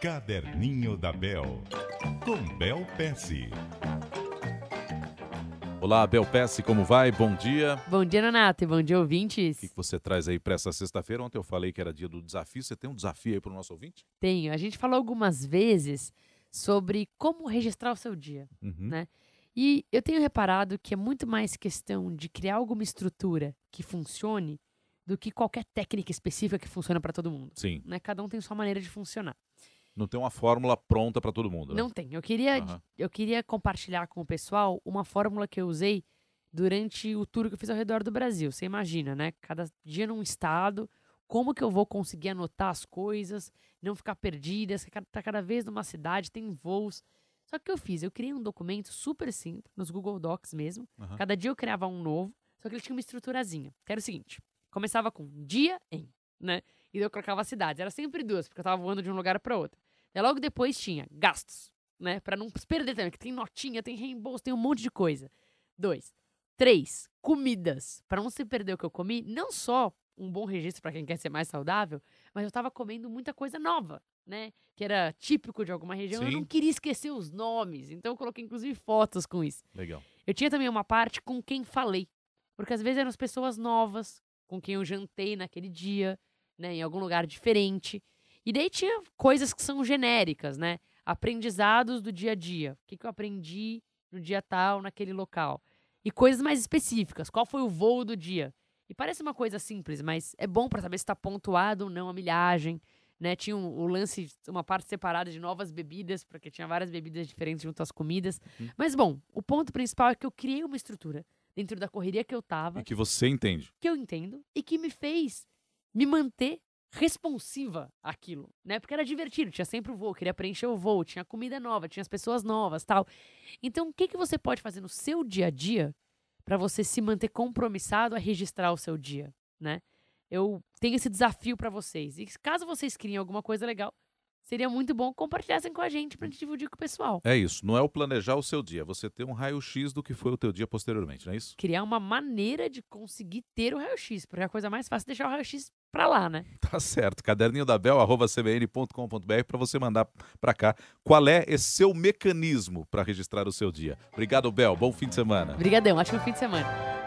Caderninho da Bel, com Bel Pesce. Olá, Bel Pesce, como vai? Bom dia. Bom dia, Nonato, e bom dia, O ouvintes. que que você traz aí para essa sexta-feira? Ontem eu falei que era dia do desafio. Você tem um desafio aí para o nosso ouvinte? Tenho. A gente falou algumas vezes sobre como registrar o seu dia. Uhum. Né? E eu tenho reparado que é muito mais questão de criar alguma estrutura que funcione do que qualquer técnica específica que funcione para todo mundo. Sim. Né? Cada um tem sua maneira de funcionar. Não tem uma fórmula pronta para todo mundo, né? Não tem. Eu queria, Aham. eu queria compartilhar com o pessoal uma fórmula que eu usei durante o tour que eu fiz ao redor do Brasil. Você imagina, né? Cada dia num estado, como que eu vou conseguir anotar as coisas, não ficar perdida, tá cada vez numa cidade, tem voos. Só que o que eu fiz? Eu criei um documento super simples, nos Google Docs mesmo. Aham. Cada dia eu criava um novo, só que ele tinha uma estruturazinha. Que era o seguinte: começava com dia em, né? E eu colocava cidades. Era sempre duas, porque eu tava voando de um lugar para outro. Daí logo depois tinha gastos, né? Pra não perder também, que tem notinha, tem reembolso, tem um monte de coisa. Dois. Três. Comidas. Pra não se perder o que eu comi, não só um bom registro pra quem quer ser mais saudável, mas eu tava comendo muita coisa nova, né? Que era típico de alguma região. Eu Sim. não queria esquecer os nomes, então eu coloquei inclusive fotos com isso. Legal. Eu tinha também uma parte com quem falei. Porque às vezes eram as pessoas novas, com quem eu jantei naquele dia, né, em algum lugar diferente. E daí tinha coisas que são genéricas, né? Aprendizados do dia a dia. O que, que eu aprendi no dia tal, naquele local. E coisas mais específicas. Qual foi o voo do dia? E parece uma coisa simples, mas é bom para saber se está pontuado ou não a milhagem. Né? Tinha um- o lance, uma parte separada de novas bebidas, porque tinha várias bebidas diferentes junto às comidas. Uhum. Mas, bom, o ponto principal é que eu criei uma estrutura dentro da correria que eu tava, E que você entende. que eu entendo, e que me fez me manter responsiva àquilo, né? Porque era divertido, tinha sempre o voo, queria preencher o voo, tinha comida nova, tinha as pessoas novas, tal. Então, o que, que você pode fazer no seu dia a dia para você se manter compromissado a registrar o seu dia, né? Eu tenho esse desafio para vocês. E caso vocês criem alguma coisa legal, seria muito bom compartilhassem com a gente pra gente dividir com o pessoal. É isso. Não é o planejar o seu dia. é Você ter um raio-x do que foi o teu dia posteriormente, não é isso? Criar uma maneira de conseguir ter o raio-x, porque a coisa mais fácil é deixar o raio-x pra lá, né? Tá certo. Caderninho da Bel, arroba cbn.com.br para você mandar para cá qual é esse seu mecanismo para registrar o seu dia. Obrigado, Bel. Bom fim de semana. Obrigadão, ótimo fim de semana.